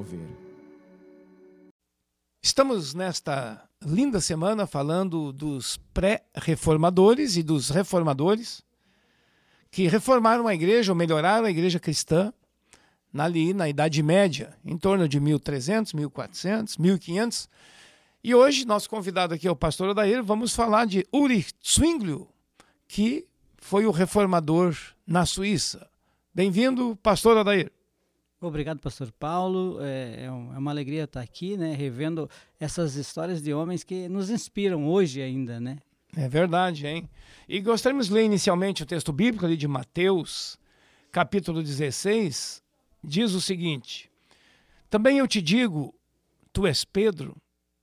Mover. Estamos nesta linda semana falando dos pré-reformadores e dos reformadores que reformaram a igreja ou melhoraram a igreja cristã ali na Idade Média, em torno de 1300, 1400, 1500. E hoje, nosso convidado aqui é o pastor Odair, vamos falar de Ulrich Zwinglio, que foi o reformador na Suíça. Bem-vindo, pastor Odair. Obrigado, pastor Paulo. É, é, é, uma alegria estar aqui, né, revendo essas histórias de homens que nos inspiram hoje ainda, né? É verdade, hein? E gostaríamos de ler inicialmente o texto bíblico ali de Mateus, capítulo 16, diz o seguinte: Também eu te digo, tu és Pedro,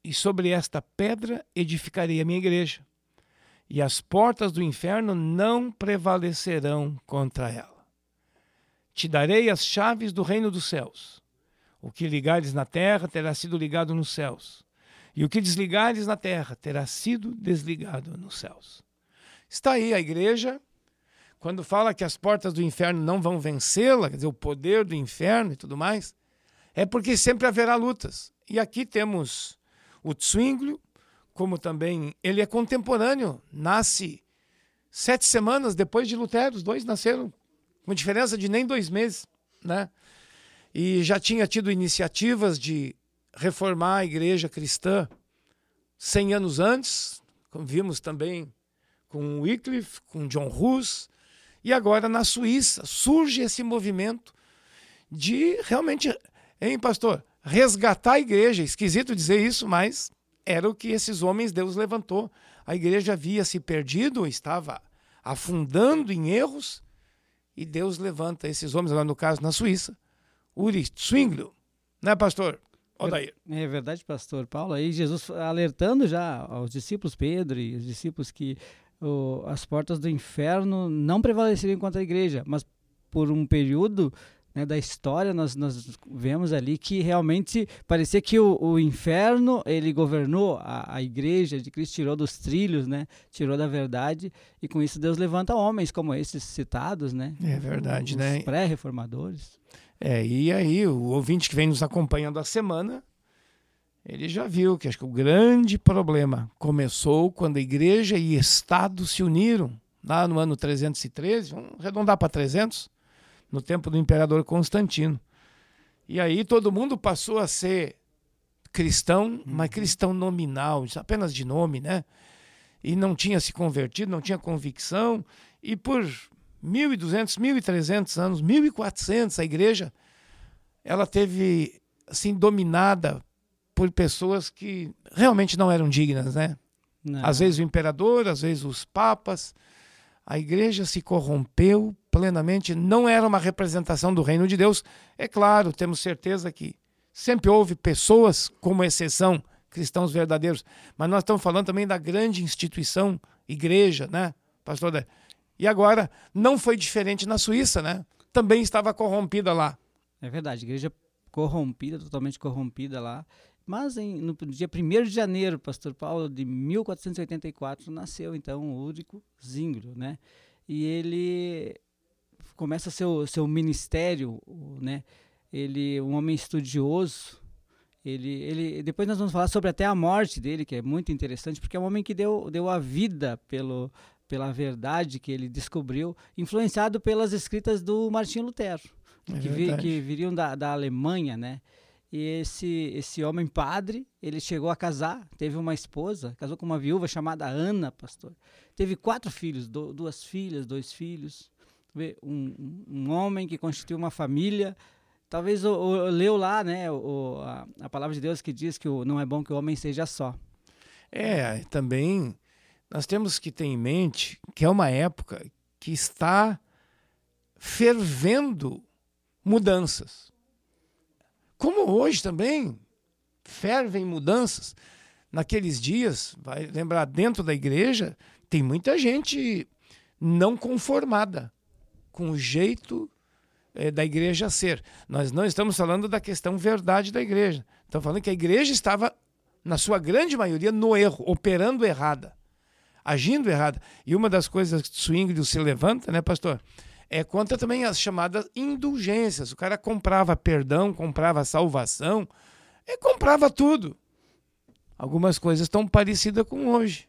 e sobre esta pedra edificarei a minha igreja, e as portas do inferno não prevalecerão contra ela. Te darei as chaves do reino dos céus. O que ligares na terra terá sido ligado nos céus, e o que desligares na terra terá sido desligado nos céus. Está aí a igreja, quando fala que as portas do inferno não vão vencê-la, quer dizer, o poder do inferno e tudo mais, é porque sempre haverá lutas. E aqui temos o Zwinglio, como também ele é contemporâneo, nasce sete semanas depois de Lutero, os dois nasceram com diferença de nem dois meses, né? E já tinha tido iniciativas de reformar a igreja cristã 100 anos antes, vimos também com Wycliffe, com John Hus, e agora na Suíça surge esse movimento de realmente, hein, pastor, resgatar a igreja. Esquisito dizer isso, mas era o que esses homens Deus levantou. A igreja havia se perdido, estava afundando em erros, e Deus levanta esses homens, lá no caso na Suíça, Uri Zwinglio, né, pastor? Odair. É, verdade, pastor Paulo. Aí Jesus alertando já aos discípulos Pedro e os discípulos que as portas do inferno não prevaleceriam contra a igreja, mas por um período né, da história nós, nós vemos ali que realmente parecia que o, o inferno ele governou a, a, igreja de Cristo tirou dos trilhos né tirou da verdade e com isso Deus levanta homens como esses citados né é verdade os, né? pré-reformadores. É e aí o ouvinte que vem nos acompanhando a semana ele já viu que acho que o grande problema começou quando a igreja e Estado se uniram lá no ano 313 vamos arredondar para 300 no tempo do imperador Constantino. E aí todo mundo passou a ser cristão, uhum. mas cristão nominal, apenas de nome, né? E não tinha se convertido, não tinha convicção. E por 1.200, 1.300 anos, 1.400, a igreja, ela teve, assim, dominada por pessoas que realmente não eram dignas, né? Não. Às vezes o imperador, às vezes os papas. A igreja se corrompeu plenamente, não era uma representação do reino de Deus. É claro, temos certeza que sempre houve pessoas, como exceção, cristãos verdadeiros, mas nós estamos falando também da grande instituição, igreja, né, pastor? E agora, não foi diferente na Suíça, né? Também estava corrompida lá. É verdade, igreja corrompida, totalmente corrompida lá. Mas em, no dia 1 de janeiro, pastor Paulo, de 1484, nasceu então o Úrico Zingro, né? E ele começa seu seu ministério, né? Ele um homem estudioso. Ele, ele depois nós vamos falar sobre até a morte dele, que é muito interessante, porque é um homem que deu deu a vida pelo pela verdade que ele descobriu, influenciado pelas escritas do Martinho Lutero, é que, vi, que viriam da, da Alemanha, né? E esse, esse homem padre, ele chegou a casar, teve uma esposa, casou com uma viúva chamada Ana, pastor. Teve quatro filhos, do, duas filhas, dois filhos um, um homem que constituiu uma família. Talvez o, o, leu lá, né, o, a, a, palavra de Deus que diz que o, não é bom que o homem seja só. É, também nós temos que ter em mente que é uma época que está fervendo mudanças. Como hoje também fervem mudanças. Naqueles dias, vai lembrar, dentro da igreja, tem muita gente não conformada com o jeito é, da igreja ser. Nós não estamos falando da questão verdade da igreja. Estamos falando que a igreja estava, na sua grande maioria, no erro, operando errada, agindo errada. E uma das coisas que Zwingli se levanta, né, pastor, é contra também as chamadas indulgências. O cara comprava perdão, comprava salvação, e comprava tudo. Algumas coisas estão parecidas com hoje,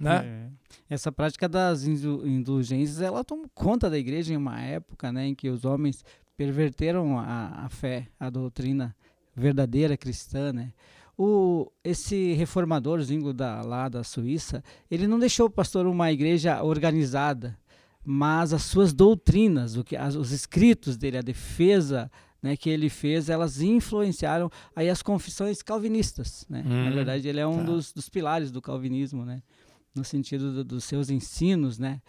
né? É. Essa prática das indulgências, ela tomou conta da igreja em uma época, né, em que os homens perverteram a, a fé, a doutrina verdadeira cristã, né? O, esse reformadorzinho da, lá da Suíça, ele não deixou o pastor uma igreja organizada, mas as suas doutrinas, o que, as, os escritos dele, a defesa né, que ele fez, elas influenciaram aí as confissões calvinistas. Né? Hum, Na verdade, ele é um tá. dos, dos, pilares do calvinismo, né? No sentido do, dos seus ensinos. Né?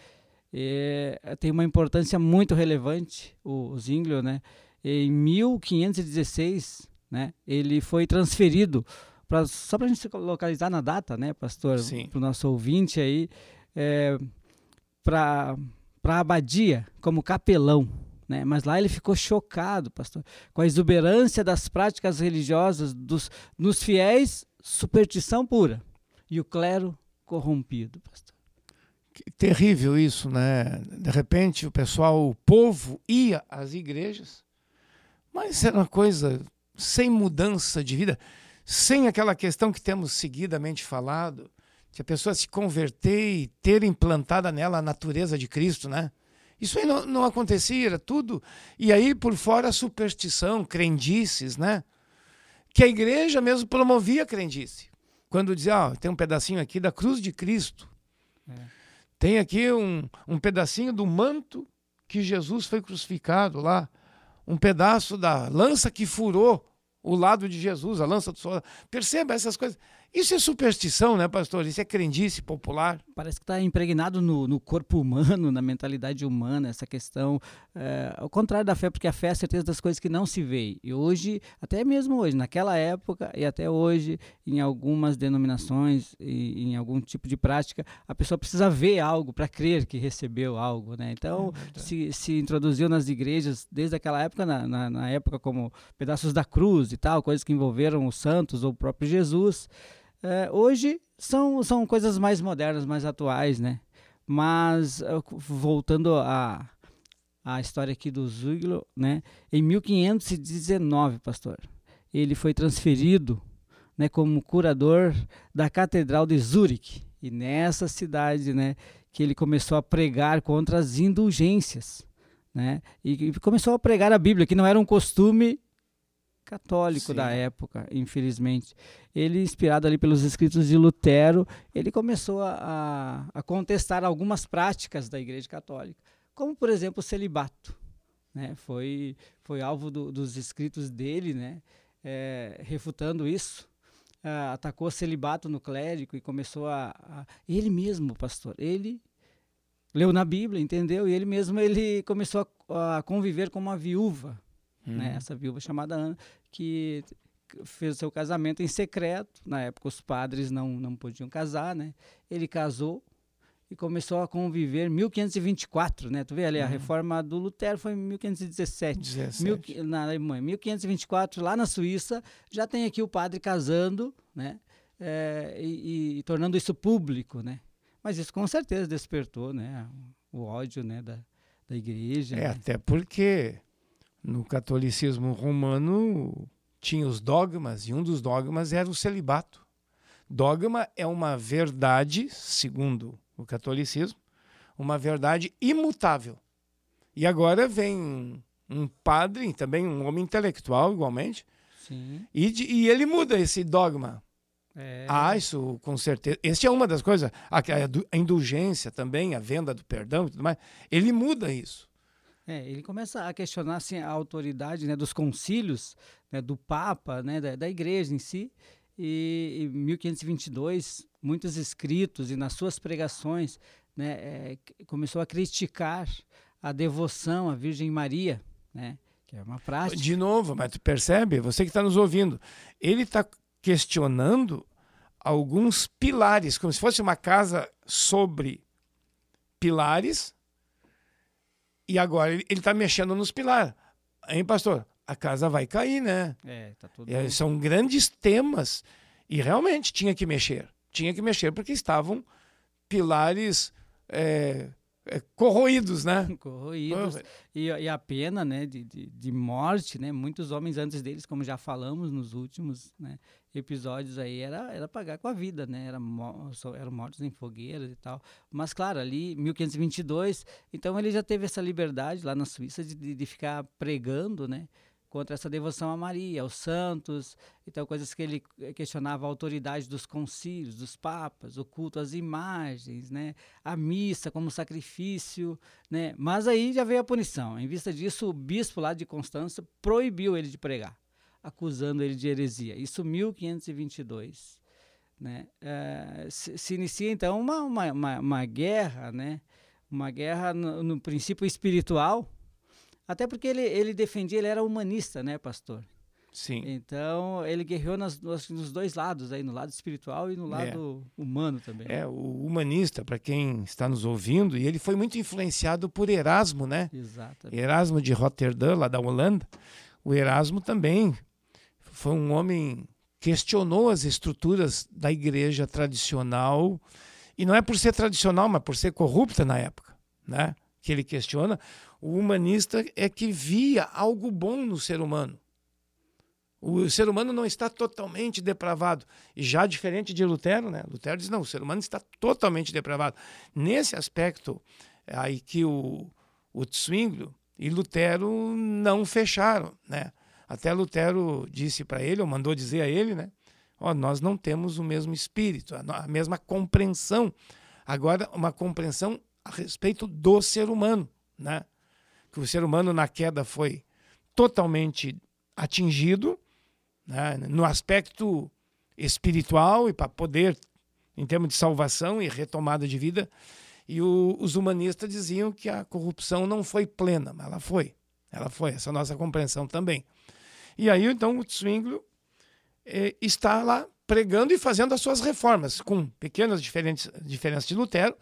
E, tem uma importância muito relevante, o, o Zwinglio, né? Em 1516, né, ele foi transferido, pra, só para a gente localizar na data, né, pastor, para o nosso ouvinte aí, é, para a abadia como capelão. Né? Mas lá ele ficou chocado, pastor, com a exuberância das práticas religiosas dos, nos fiéis, superstição pura, e o clero corrompido, pastor. Que terrível isso, né? De repente o pessoal, o povo ia às igrejas, mas era uma coisa sem mudança de vida, sem aquela questão que temos seguidamente falado, que a pessoa se converter e ter implantada nela a natureza de Cristo, né? Isso aí não, não acontecia, era tudo. E aí, por fora, a superstição, crendices, né? Que a igreja mesmo promovia crendice. Quando dizia, ó, tem um pedacinho aqui da cruz de Cristo. É. Tem aqui um, um pedacinho do manto que Jesus foi crucificado lá. Um pedaço da lança que furou o lado de Jesus, a lança do sol. Perceba essas coisas. Isso é superstição, né, pastor? Isso é crendice popular. Parece que está impregnado no, no, corpo humano, na mentalidade humana, essa questão. É, ao contrário da fé, porque a fé é a certeza das coisas que não se vê. E hoje, até mesmo hoje, naquela época e até hoje, em algumas denominações, e, em algum tipo de prática, a pessoa precisa ver algo para crer que recebeu algo. Né? Então, é se, se introduziu nas igrejas desde aquela época, na, na, na época como pedaços da cruz e tal, coisas que envolveram os santos ou o próprio Jesus. É, hoje são, são coisas mais modernas, mais atuais, né? Mas voltando a a história aqui do Zuglo, né? Em 1519, pastor, ele foi transferido, né, como curador da Catedral de Zurique. E nessa cidade, né, que ele começou a pregar contra as indulgências, né? E, e começou a pregar a Bíblia, que não era um costume católico Sim. da época, infelizmente. Ele, inspirado ali pelos escritos de Lutero, ele começou a, a contestar algumas práticas da Igreja Católica, como, por exemplo, o celibato. Né? Foi, foi alvo do, dos escritos dele, né? É, refutando isso. Uh, atacou o celibato no clérigo e começou a, a, Ele mesmo, pastor, ele leu na Bíblia, entendeu? E ele mesmo ele começou a, a conviver com uma viúva, né? Uhum. Né? Essa viúva chamada Ana, que fez o seu casamento em secreto. Na época os padres não, não podiam casar, né? Ele casou e começou a conviver em 1524, né? Tu vê ali, uhum. a reforma do Lutero foi em 1517. 17. Mil, na Alemanha. 1524, lá na Suíça, já tem aqui o padre casando, né? É, e, e, tornando isso público, né? Mas isso com certeza despertou, né? O ódio, né? Da, da igreja. É, né? até porque no catolicismo romano tinha os dogmas e um dos dogmas era o celibato. Dogma é uma verdade, segundo o catolicismo, uma verdade imutável. E agora vem um padre, também um homem intelectual, igualmente, e, e, ele muda esse dogma. É. Ah, isso com certeza. Essa é uma das coisas. A, a indulgência também, a venda do perdão e tudo mais. Ele muda isso. É, ele começa a questionar assim, a autoridade né, dos concílios, né, do Papa, né, da, da igreja em si. E em 1522, muitos escritos e nas suas pregações né, é, começou a criticar a devoção à Virgem Maria, né, que é uma prática. De novo, mas tu percebe, você que está nos ouvindo, ele está questionando alguns pilares, como se fosse uma casa sobre pilares e agora ele está mexendo nos pilares. Hein, pastor? A casa vai cair, né? É, tá tudo... É, são grandes temas. E realmente tinha que mexer. Tinha que mexer porque estavam pilares é, corroídos, né? Corroídos. E, e, a pena né, de, de, de, morte, né? Muitos homens antes deles, como já falamos nos últimos né, episódios aí, era, era pagar com a vida, né? Era, eram mortos em fogueiras e tal. Mas, claro, ali, 1522, então ele já teve essa liberdade lá na Suíça de, de, de ficar pregando, né? Contra essa devoção a Maria, aos santos, então coisas que ele questionava a autoridade dos concílios, dos papas, o culto às imagens, né, a missa como sacrifício, né, mas aí já veio a punição. Em vista disso, o bispo lá de Constança proibiu ele de pregar, acusando ele de heresia. Isso 1522. Né? É, se, se, inicia então uma, uma, uma, uma guerra, né? uma guerra no, no princípio espiritual, até porque ele, ele defendia, ele era humanista, né, pastor? Sim. Então, ele guerreou nas, nos, nos, dois lados, aí, no lado espiritual e no lado é. humano também. É, o humanista, para quem está nos ouvindo, e ele foi muito influenciado por Erasmo, né? Exatamente. Erasmo de Rotterdam, lá da Holanda. O Erasmo também foi um homem questionou as estruturas da igreja tradicional, e não é por ser tradicional, mas por ser corrupta na época, né? Que ele questiona. O humanista é que via algo bom no ser humano. O ser humano não está totalmente depravado. E já diferente de Lutero, né? Lutero diz: não, o ser humano está totalmente depravado. Nesse aspecto, aí que o, o Zwinglio e Lutero não fecharam, né? Até Lutero disse para ele, ou mandou dizer a ele, né? oh, nós não temos o mesmo espírito, a mesma compreensão. Agora, uma compreensão a respeito do ser humano, né? que o ser humano na queda foi totalmente atingido né, no aspecto espiritual e para poder, em termos de salvação e retomada de vida. E o, os humanistas diziam que a corrupção não foi plena, mas ela foi. Ela foi, essa é nossa compreensão também. E aí, então, o Zwinglio eh, está lá pregando e fazendo as suas reformas, com pequenas diferenças de Lutero,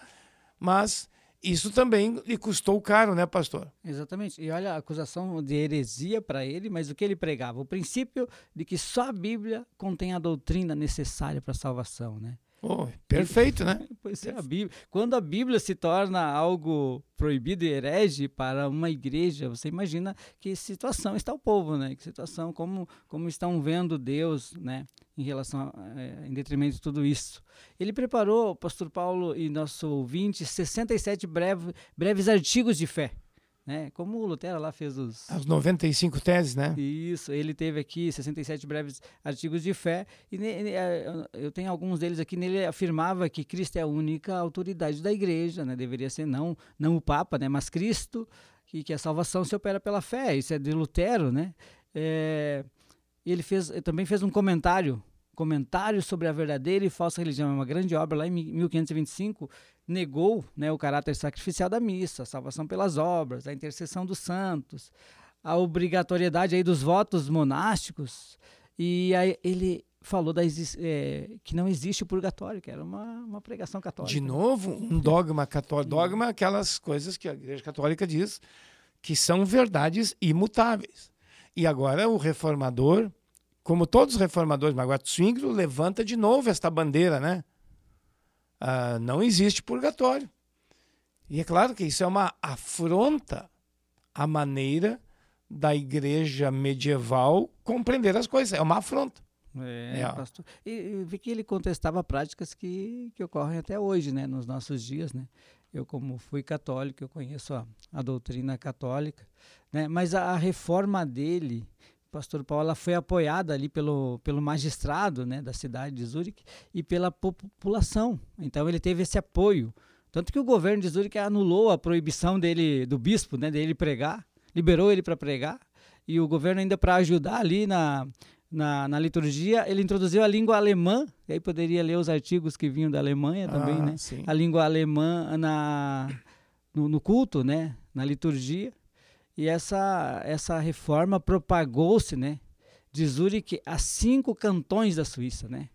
mas isso também lhe custou caro, né, pastor? Exatamente. E olha a acusação de heresia para ele, mas o que ele pregava? O princípio de que só a Bíblia contém a doutrina necessária para a salvação, né? Oh, perfeito, né? Pois é, a Bíblia. Quando a Bíblia se torna algo proibido e herege para uma igreja, você imagina que situação está o povo, né? Que situação, como, como estão vendo Deus, né? Em relação, é, em detrimento de tudo isso. Ele preparou, pastor Paulo e nosso ouvinte, 67 breve, breves artigos de fé né? Como o Lutero lá fez os... As 95 teses, né? Isso, ele teve aqui 67 breves artigos de fé, e eu tenho alguns deles aqui, nele afirmava que Cristo é a única autoridade da igreja, né? Deveria ser não, não o Papa, né? Mas Cristo, e que a salvação se opera pela fé, isso é de Lutero, né? É, ele fez, também fez um comentário comentário sobre a verdadeira e falsa religião, é uma grande obra lá em 1525, negou né, o caráter sacrificial da missa, a salvação pelas obras, a intercessão dos santos, a obrigatoriedade aí dos votos monásticos, e aí ele falou da, é, que não existe o purgatório, que era uma, uma pregação católica. De novo, um dogma católico. Dogma aquelas coisas que a Igreja Católica diz que são verdades imutáveis. E agora o reformador como todos os reformadores, mas agora Zwinglio levanta de novo esta bandeira, né? Ah, não existe purgatório. E é claro que isso é uma afronta à maneira da igreja medieval compreender as coisas. É uma afronta. É, é. pastor. E, e vi que ele contestava práticas que, que ocorrem até hoje, né? Nos nossos dias, né? Eu, como fui católico, eu conheço a, a doutrina católica, né? Mas a, a reforma dele pastor Paulo ela foi apoiada ali pelo, pelo magistrado né, da cidade de Zurique e pela população. Então ele teve esse apoio. Tanto que o governo de Zurique anulou a proibição dele, do bispo, né, dele pregar, liberou ele para pregar. E o governo, ainda para ajudar ali na, na, na, liturgia, ele introduziu a língua alemã, e aí poderia ler os artigos que vinham da Alemanha também, ah, né? Sim. A língua alemã na, no, no culto, né? Na liturgia. E essa, essa reforma propagou-se, né, de Zurique a cinco cantões da Suíça, né?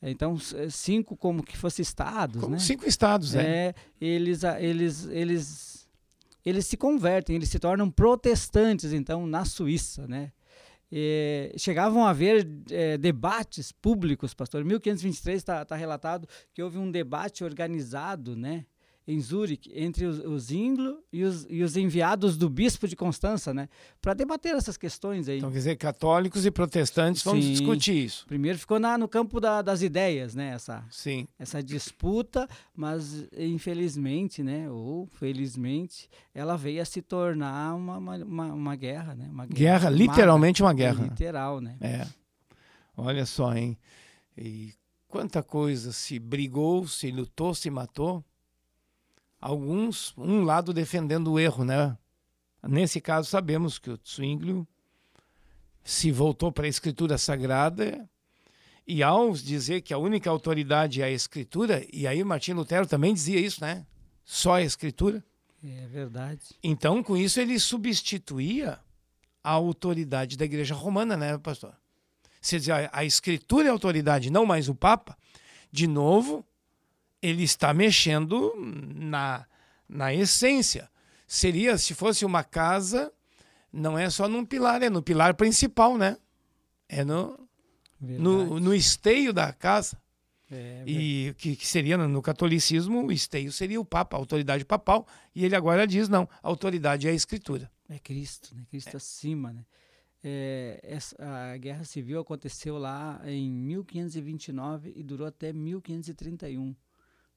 Então, cinco como que fossem estados, como né? Cinco estados, é. é. Eles, eles, eles, eles se convertem, eles se tornam protestantes, então, na Suíça, né? E chegavam a haver é, debates públicos, pastor. Em 1523 está tá relatado que houve um debate organizado, né? Em Zurique, entre os, os Inglo e os, e os enviados do bispo de Constança, né? Para debater essas questões aí. Então, quer dizer, católicos e protestantes vão discutir isso. Primeiro ficou na, no campo da- das ideias, né? Essa, Sim. essa disputa, mas infelizmente, né? Ou felizmente, ela veio a se tornar uma, uma, uma, guerra, né? Uma Guerra, armada. literalmente uma guerra. Literal, né? É. Olha só, hein? E quanta coisa se brigou, se lutou, se matou. Alguns, um lado defendendo o erro, né? Nesse caso, sabemos que o Zwinglio se voltou para a Escritura Sagrada e ao dizer que a única autoridade é a Escritura, e aí Martim Lutero também dizia isso, né? Só a Escritura. É verdade. Então, com isso, ele substituía a autoridade da Igreja Romana, né, pastor? Se diz, a, a Escritura é a autoridade, não mais o Papa, de novo, ele está mexendo na, na essência. Seria, se fosse uma casa, não é só num pilar, é no pilar principal, né? É no, verdade. no, no esteio da casa. É, E que, que seria no, no catolicismo, o esteio seria o Papa, a autoridade papal, e ele agora diz: não, a autoridade é a Escritura. É Cristo, né? Cristo acima, né? É, essa, a guerra civil aconteceu lá em 1529 e durou até 1531,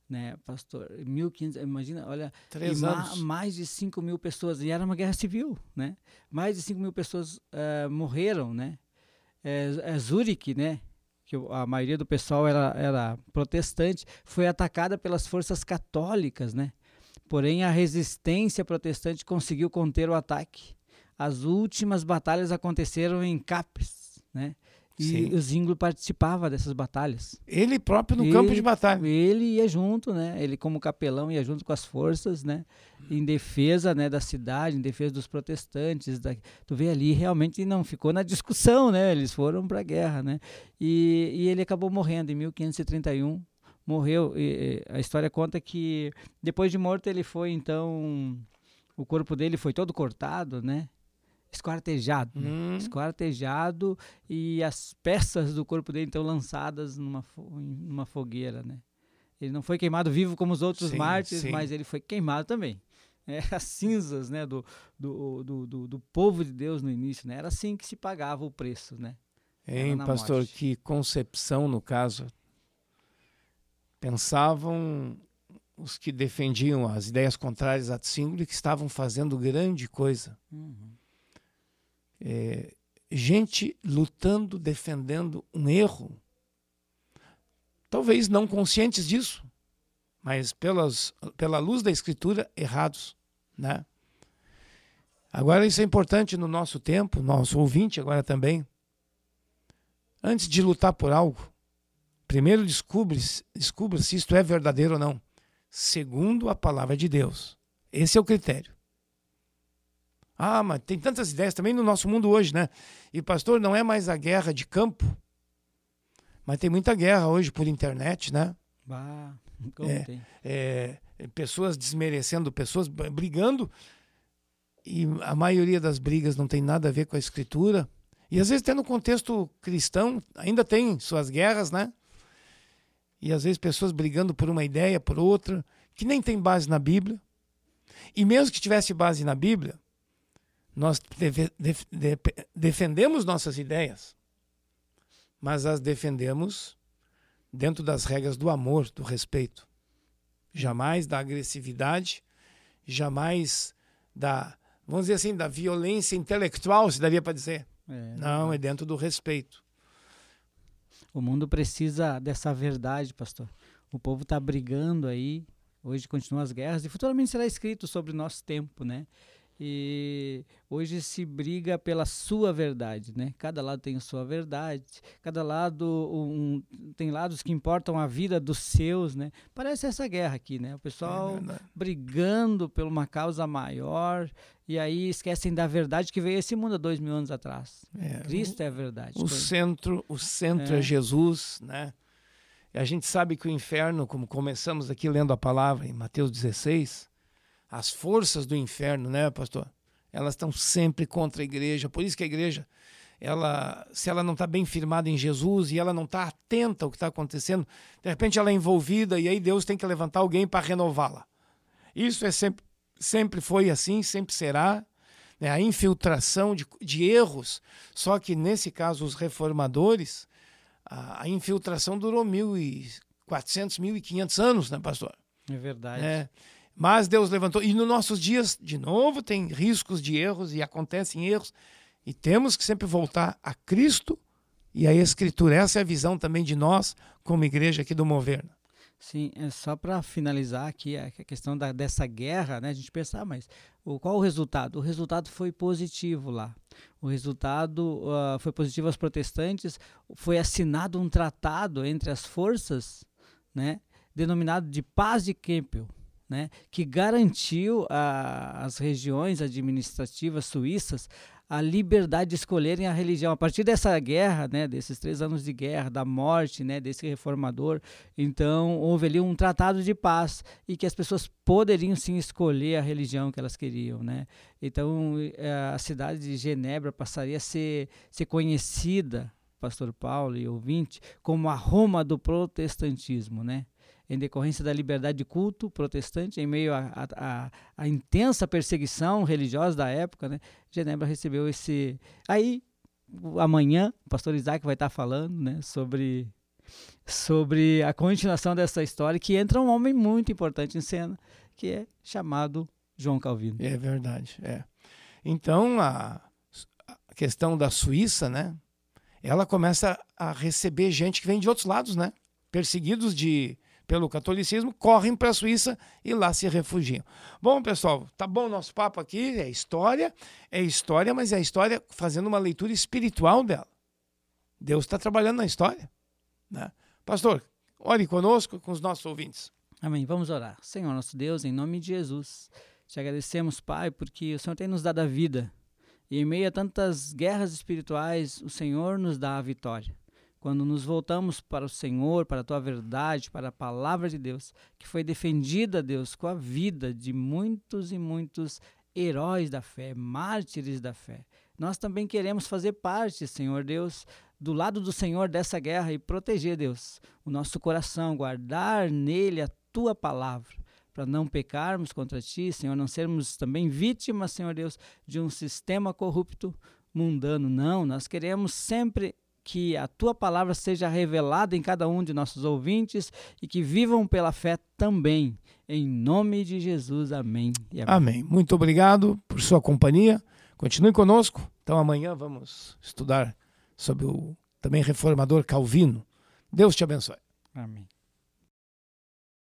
né, pastor? 1500, imagina, olha, ma- mais de 5 mil pessoas, e era uma guerra civil, né? Mais de 5 mil pessoas eh, morreram, né? É, é Zurique, né? Que a maioria do pessoal era, era protestante, foi atacada pelas forças católicas, né? Porém, a resistência protestante conseguiu conter o ataque. As últimas batalhas aconteceram em Capes, né? E Sim. o Zinglo participava dessas batalhas. Ele próprio no Ele- campo de batalha. Ele ia junto, né? Ele como capelão ia junto com as forças, né? Em defesa, né, da cidade, em defesa dos protestantes. Da... Tu vê ali, realmente não ficou na discussão, né? Eles foram para a guerra, né? E, e ele acabou morrendo em 1531. Morreu. e- e a história conta que depois de morto ele foi então o corpo dele foi todo cortado, né? Esquartejado, né? Hum, esquartejado e as peças do corpo dele então lançadas numa, numa fogueira, né? Ele não foi queimado vivo como os outros Sim, mártires, sim. mas ele foi queimado também. É, as cinzas, né, do, do, do, do, do povo de Deus no início, né? Era assim que se pagava o preço, né? hein, pastor? morte. Que concepção, no caso. Pensavam os que defendiam as ideias contrárias a Zwingli que estavam fazendo grande coisa. É, gente lutando, defendendo um erro. Talvez não conscientes disso, mas pelas, pela luz da Escritura, errados. Né? Agora, isso é importante no nosso tempo, nosso ouvinte agora também. Antes de lutar por algo, primeiro descubra, descubra se isto é verdadeiro ou não, segundo a palavra de Deus. Esse é o critério. Ah, mas tem tantas ideias também no nosso mundo hoje, né? E pastor, não é mais a guerra de campo, mas tem muita guerra hoje por internet, né? Bah, como É. tem. É, pessoas desmerecendo pessoas, brigando, e a maioria das brigas não tem nada a ver com a escritura. E às vezes até no contexto cristão ainda tem suas guerras, né? E às vezes pessoas brigando por uma ideia, por outra, que nem tem base na Bíblia. E mesmo que tivesse base na Bíblia, nós deve- def- de- defendemos nossas ideias, mas as defendemos dentro das regras do amor, do respeito. Jamais da agressividade, jamais da, vamos dizer assim, da violência intelectual, se daria para dizer. É, Não, é dentro do respeito. O mundo precisa dessa verdade, pastor. O povo está brigando aí. Hoje continuam as guerras e futuramente será escrito sobre o nosso tempo, né? E hoje se briga pela sua verdade, né? Cada lado tem a sua verdade, cada lado um, tem lados que importam a vida dos seus, né? Parece essa guerra aqui, né? O pessoal É brigando por uma causa maior e aí esquecem da verdade que veio a esse mundo há dois mil anos atrás. É, Cristo é a verdade. o centro, o centro é. É. Jesus, né? E a gente sabe que o inferno, como começamos aqui lendo a palavra em Mateus 16, as forças do inferno, né, pastor? Elas estão sempre contra a igreja. Por isso que a igreja, ela, se ela não está bem firmada em Jesus e ela não está atenta ao que está acontecendo, de repente ela é envolvida e aí Deus tem que levantar alguém para renová-la. Isso é sempre, sempre foi assim, sempre será. Né? A infiltração de, de erros. Só que nesse caso, os reformadores, a, a infiltração durou 1.400, 1.500 anos, né, pastor? É verdade. É. Mas Deus levantou. E nos nossos dias, de novo, tem riscos de erros e acontecem erros. E temos que sempre voltar a Cristo e a Escritura. Essa é a visão também de nós, como igreja aqui do Moverno. Sim, é só para finalizar aqui a questão da, dessa guerra, né? A gente pensar, ah, mas o, qual o resultado? O resultado foi positivo lá. O resultado uh, foi positivo aos protestantes. Foi assinado um tratado entre as forças, né? Denominado de Paz de Kempel, né? Que garantiu às regiões administrativas suíças a liberdade de escolherem a religião. A partir dessa guerra, né, desses três anos de guerra, da morte né, desse reformador, então houve ali um tratado de paz e que as pessoas poderiam sim escolher a religião que elas queriam. Né? Então eh, a cidade de Genebra passaria a ser, ser conhecida, pastor Paulo e ouvinte, como a Roma do protestantismo. Né? Em decorrência da liberdade de culto protestante, em meio à intensa perseguição religiosa da época, né, Genebra recebeu esse. Aí, amanhã, o pastor Isaac vai estar falando né, sobre, sobre a continuação dessa história, que entra um homem muito importante em cena, que é chamado João Calvino. É verdade, é. Então, a, a questão da Suíça, né, ela começa a receber gente que vem de outros lados, né? Perseguidos de pelo catolicismo, correm para a Suíça e lá se refugiam. Bom, pessoal, tá bom o nosso papo aqui, é história, é história, mas é história fazendo uma leitura espiritual dela. Deus está trabalhando na história. Né? Pastor, ore conosco, com os nossos ouvintes. Amém. Vamos orar. Senhor, nosso Deus, em nome de Jesus, te agradecemos, Pai, porque o Senhor tem nos dado a vida. E em meio a tantas guerras espirituais, o Senhor nos dá a vitória quando nos voltamos para o Senhor, para a tua verdade, para a palavra de Deus, que foi defendida, Deus, com a vida de muitos e muitos heróis da fé, mártires da fé. Nós também queremos fazer parte, Senhor Deus, do lado do Senhor dessa guerra e proteger, Deus, o nosso coração, guardar nele a tua palavra, para não pecarmos contra ti, Senhor, não sermos também vítimas, Senhor Deus, de um sistema corrupto mundano. Não, nós queremos sempre que a tua palavra seja revelada em cada um de nossos ouvintes e que vivam pela fé também. Em nome de Jesus, amém. amém. amém. Muito obrigado por sua companhia. Continue conosco. Então amanhã vamos estudar sobre o também reformador Calvino. Deus te abençoe. Amém.